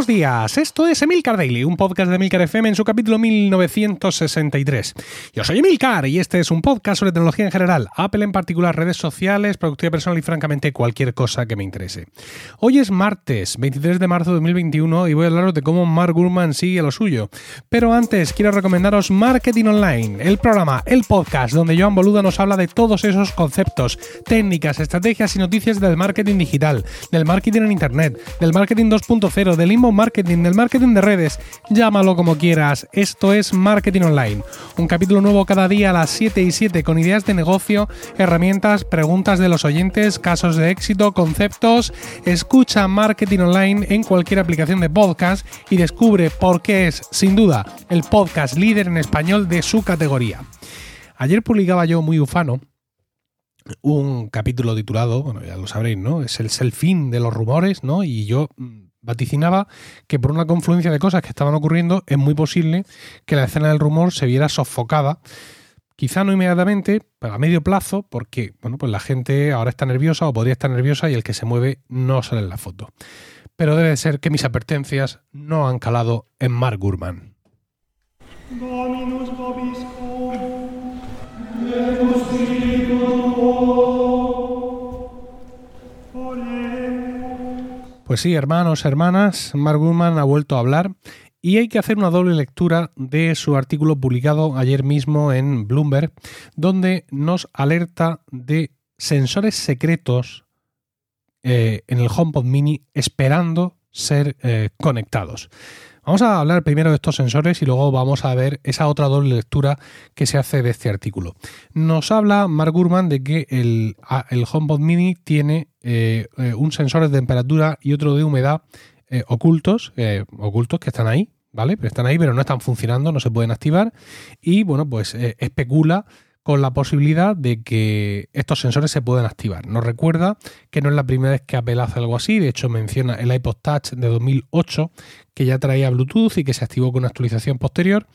Buenos días, esto es Emilcar Daily, un podcast de Emilcar FM en su capítulo 1963. Yo soy Emilcar y este es un podcast sobre tecnología en general, Apple en particular, redes sociales, productividad personal y francamente cualquier cosa que me interese. Hoy es martes, 23 de marzo de 2021 y voy a hablaros de cómo Mark Gurman sigue lo suyo. Pero antes quiero recomendaros Marketing Online, el programa, el podcast donde Joan Boluda nos habla de todos esos conceptos, técnicas, estrategias y noticias del marketing digital, del marketing en Internet, del marketing 2.0, del inbound marketing, del marketing de redes, llámalo como quieras. Esto es Marketing Online. Un capítulo nuevo cada día a las 7 y 7 con ideas de negocio, herramientas, preguntas de los oyentes, casos de éxito, conceptos. Escucha Marketing Online en cualquier aplicación de podcast y descubre por qué es, sin duda, el podcast líder en español de su categoría. Ayer publicaba yo muy ufano un capítulo titulado, bueno, ya lo sabréis, ¿no? Es el, el de los rumores, ¿no? Y yo mm, vaticinaba que por una confluencia de cosas que estaban ocurriendo es muy posible que la escena del rumor se viera sofocada. Quizá no inmediatamente, pero a medio plazo, porque bueno, pues la gente ahora está nerviosa o podría estar nerviosa y el que se mueve no sale en la foto. Pero debe ser que mis advertencias no han calado en Mark Gurman. Pues sí, hermanos, hermanas, Mark Gurman ha vuelto a hablar y hay que hacer una doble lectura de su artículo publicado ayer mismo en Bloomberg, donde nos alerta de sensores secretos eh, en el HomePod Mini esperando ser eh, conectados. Vamos a hablar primero de estos sensores y luego vamos a ver esa otra doble lectura que se hace de este artículo. Nos habla Mark Gurman de que el, el HomePod Mini tiene eh, eh, un sensor de temperatura y otro de humedad ocultos, ocultos que están ahí, ¿vale? Están ahí, pero no están funcionando, no se pueden activar. Y bueno, pues especula con la posibilidad de que estos sensores se puedan activar. Nos recuerda que no es la primera vez que Apple hace algo así, de hecho menciona el iPod Touch de 2008 que ya traía Bluetooth y que se activó con una actualización posterior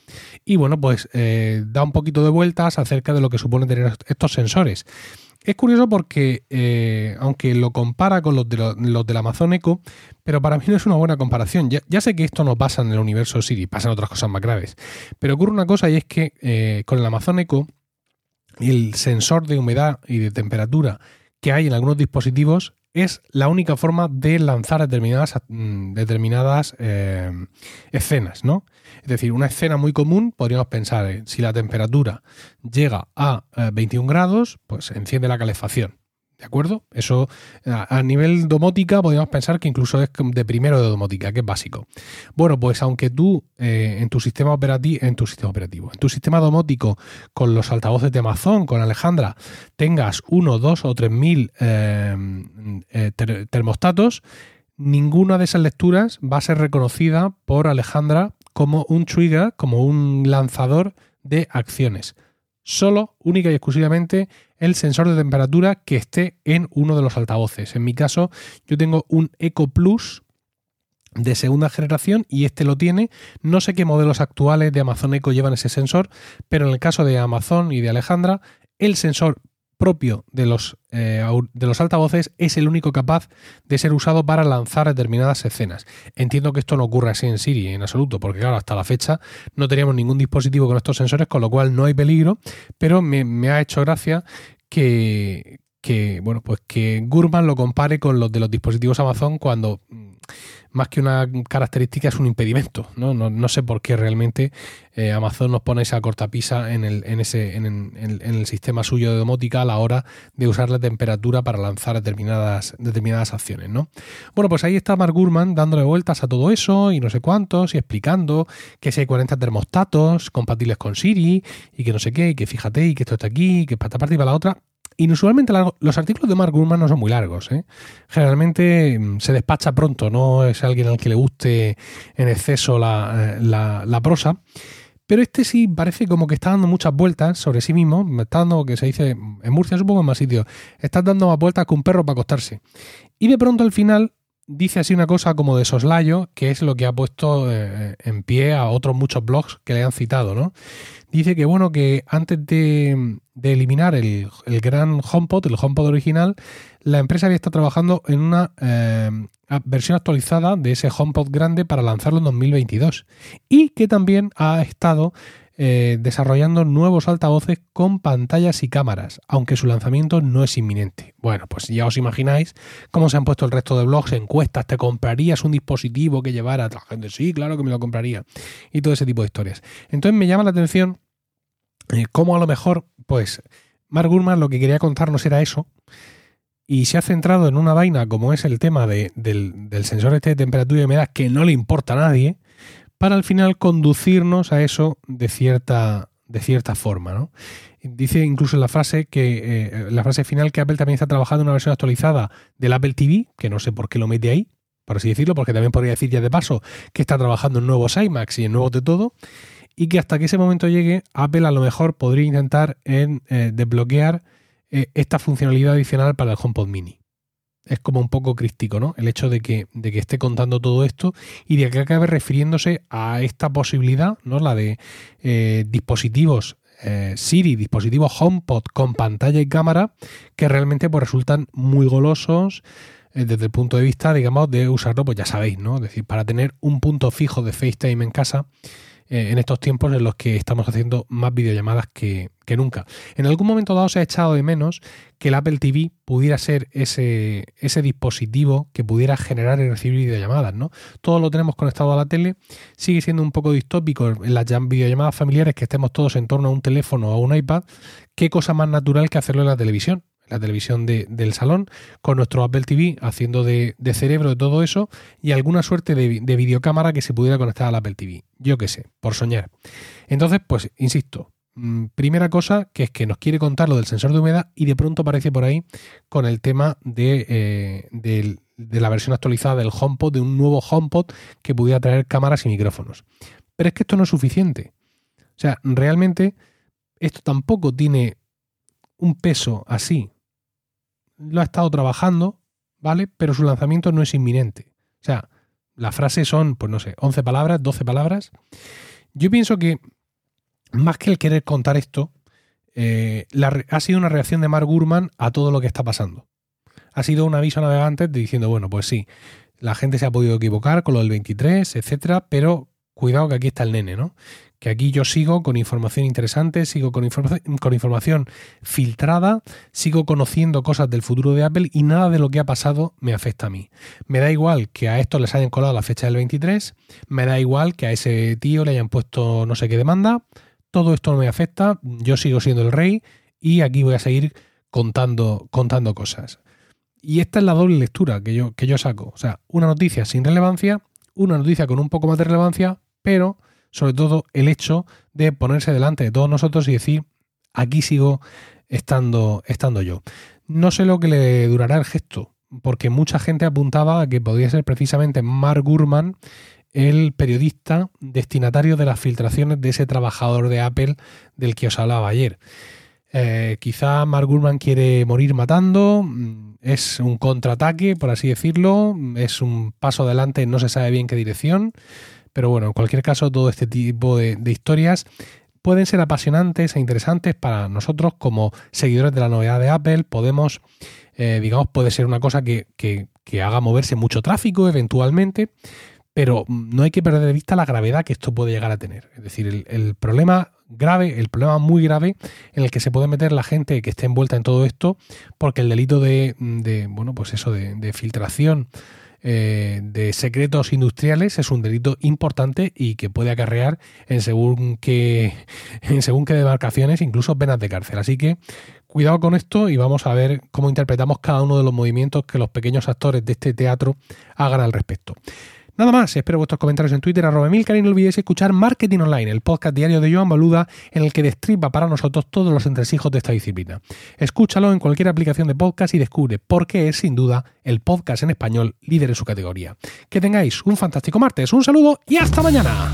y bueno, pues eh, da un poquito de vueltas acerca de lo que supone tener estos sensores. Es curioso porque, eh, aunque lo compara con los, de los del Amazon Echo, pero para mí no es una buena comparación. Ya, sé que esto no pasa en el universo Siri, pasan otras cosas más graves. Pero ocurre una cosa y es que eh, con el Amazon Echo el sensor de humedad y de temperatura que hay en algunos dispositivos es la única forma de lanzar determinadas, mm, eh, escenas, ¿no? Es decir, una escena muy común, podríamos pensar, si la temperatura llega a 21 eh, grados, pues enciende la calefacción. ¿De acuerdo? Eso a nivel domótica podríamos pensar que incluso es de primero de domótica, que es básico. Bueno, pues aunque tú eh, en tu sistema operativo, en tu sistema operativo, en tu sistema domótico con los altavoces de Amazon, con Alejandra, tengas uno, dos o tres mil eh, eh, termostatos, ninguna de esas lecturas va a ser reconocida por Alejandra como un trigger, como un lanzador de acciones solo, única y exclusivamente, el sensor de temperatura que esté en uno de los altavoces. En mi caso, yo tengo un Eco Plus de segunda generación y este lo tiene. No sé qué modelos actuales de Amazon Echo llevan ese sensor, pero en el caso de Amazon y de Alejandra, el sensor propio de los, eh, de los altavoces es el único capaz de ser usado para lanzar determinadas escenas. Entiendo que esto no ocurre así en Siri en absoluto, porque claro, hasta la fecha no teníamos ningún dispositivo con estos sensores, con lo cual no hay peligro, pero me, ha hecho gracia que, que, bueno, pues que Gurman lo compare con los de los dispositivos Amazon cuando más que una característica es un impedimento. No, no, sé por qué realmente eh, Amazon nos pone esa cortapisa en el, en, ese, en, el sistema suyo de domótica a la hora de usar la temperatura para lanzar determinadas, determinadas acciones. ¿no? Bueno, pues ahí está Mark Gurman dándole vueltas a todo eso y no sé cuántos y explicando que si hay 40 termostatos compatibles con Siri y que no sé qué y que fíjate y que esto está aquí que para esta parte y para la otra inusualmente los artículos de Mark Gurman no son muy largos. ¿eh? Generalmente mm, se despacha pronto, no es alguien al que le guste en exceso eh, la, prosa. Pero este sí parece como que está dando muchas vueltas sobre sí mismo. Está dando, que se dice en Murcia, supongo en más sitios, está dando más vueltas que un perro para acostarse. Y de pronto al final dice así una cosa como de soslayo, que es lo que ha puesto eh, en pie a otros muchos blogs que le han citado, ¿no? Dice que bueno, que antes de, eliminar el, gran HomePod, el HomePod original, la empresa había estado trabajando en una eh, versión actualizada de ese HomePod grande para lanzarlo en 2022. Y que también ha estado eh, desarrollando nuevos altavoces con pantallas y cámaras, aunque su lanzamiento no es inminente. Bueno, pues ya os imagináis cómo se han puesto el resto de blogs, encuestas, ¿te comprarías un dispositivo que llevara la gente? Sí, claro que me lo compraría. Y todo ese tipo de historias. Entonces me llama la atención eh, cómo a lo mejor, pues, Mark Gurman lo que quería contarnos era eso, y se ha centrado en una vaina como es el tema del, del, sensor este de temperatura y humedad que no le importa a nadie, para al final conducirnos a eso de cierta, de cierta forma. ¿no? Dice incluso en la frase que eh, la frase final que Apple también está trabajando en una versión actualizada del Apple TV, que no sé por qué lo mete ahí, por así decirlo, porque también podría decir ya de paso que está trabajando en nuevos iMacs y en nuevos de todo, y que hasta que ese momento llegue, Apple a lo mejor podría intentar en, eh, desbloquear eh, esta funcionalidad adicional para el HomePod Mini es como un poco crístico, ¿no? El hecho de que, de que esté contando todo esto y de que acabe refiriéndose a esta posibilidad, ¿no? La de eh, dispositivos eh, Siri, dispositivos HomePod con pantalla y cámara, que realmente pues, resultan muy golosos eh, desde el punto de vista, digamos, de usarlo, pues ya sabéis, ¿no? Es decir, para tener un punto fijo de FaceTime en casa eh, en estos tiempos en los que estamos haciendo más videollamadas que, nunca. En algún momento dado se ha echado de menos que el Apple TV pudiera ser ese, ese dispositivo que pudiera generar y recibir videollamadas, ¿no? Todo lo tenemos conectado a la tele, sigue siendo un poco distópico en las videollamadas familiares que estemos todos en torno a un teléfono o a un iPad, qué cosa más natural que hacerlo en la televisión la televisión del salón, con nuestro Apple TV haciendo de, cerebro de todo eso y alguna suerte de, videocámara que se pudiera conectar al Apple TV. Yo qué sé, por soñar. Entonces, pues, insisto, mm, primera cosa que es que nos quiere contar lo del sensor de humedad y de pronto aparece por ahí con el tema de, eh, de la versión actualizada del HomePod, de un nuevo HomePod que pudiera traer cámaras y micrófonos. Pero es que esto no es suficiente. O sea, realmente esto tampoco tiene un peso así lo ha estado trabajando, ¿vale? Pero su lanzamiento no es inminente. O sea, la frase son, pues no sé, 11 palabras, 12 palabras. Yo pienso que más que el querer contar esto, eh, ha sido una reacción de Mark Gurman a todo lo que está pasando. Ha sido un aviso a navegantes diciendo, bueno, pues sí, la gente se ha podido equivocar con lo del 23, etcétera, pero cuidado que aquí está el nene, ¿no? que aquí yo sigo con información interesante, sigo con, con información filtrada, sigo conociendo cosas del futuro de Apple y nada de lo que ha pasado me afecta a mí. Me da igual que a esto les hayan colado la fecha del 23, me da igual que a ese tío le hayan puesto no sé qué demanda, todo esto no me afecta, yo sigo siendo el rey y aquí voy a seguir contando, contando cosas. Y esta es la doble lectura que yo, que yo saco. O sea, una noticia sin relevancia, una noticia con un poco más de relevancia, pero sobre todo el hecho de ponerse delante de todos nosotros y decir, aquí sigo estando, estando yo. No sé lo que le durará el gesto, porque mucha gente apuntaba a que podría ser precisamente Mark Gurman el periodista destinatario de las filtraciones de ese trabajador de Apple del que os hablaba ayer. Eh, quizá Mark Gurman quiere morir matando, mm, es un contraataque, por así decirlo, es un paso adelante, no se sabe bien qué dirección. Pero bueno, en cualquier caso, todo este tipo de, historias pueden ser apasionantes e interesantes para nosotros como seguidores de la novedad de Apple. Podemos, eh, digamos, puede ser una cosa que, haga moverse mucho tráfico eventualmente, pero no hay que perder de vista la gravedad que esto puede llegar a tener. Es decir, el, problema grave, el problema muy grave en el que se puede meter la gente que esté envuelta en todo esto, porque el delito de, bueno, pues eso, de, de filtración eh, de secretos industriales es un delito importante y que puede acarrear en según qué, en según qué demarcaciones incluso penas de cárcel. Así que cuidado con esto y vamos a ver cómo interpretamos cada uno de los movimientos que los pequeños actores de este teatro hagan al respecto. Nada más, espero vuestros comentarios en Twitter, arroba Milcar y no olvidéis escuchar Marketing Online, el podcast diario de Joan Baluda, en el que destripa para nosotros todos los entresijos de esta disciplina. Escúchalo en cualquier aplicación de podcast y descubre por qué es, sin duda, el podcast en español líder en su categoría. Que tengáis un fantástico martes, un saludo y hasta mañana.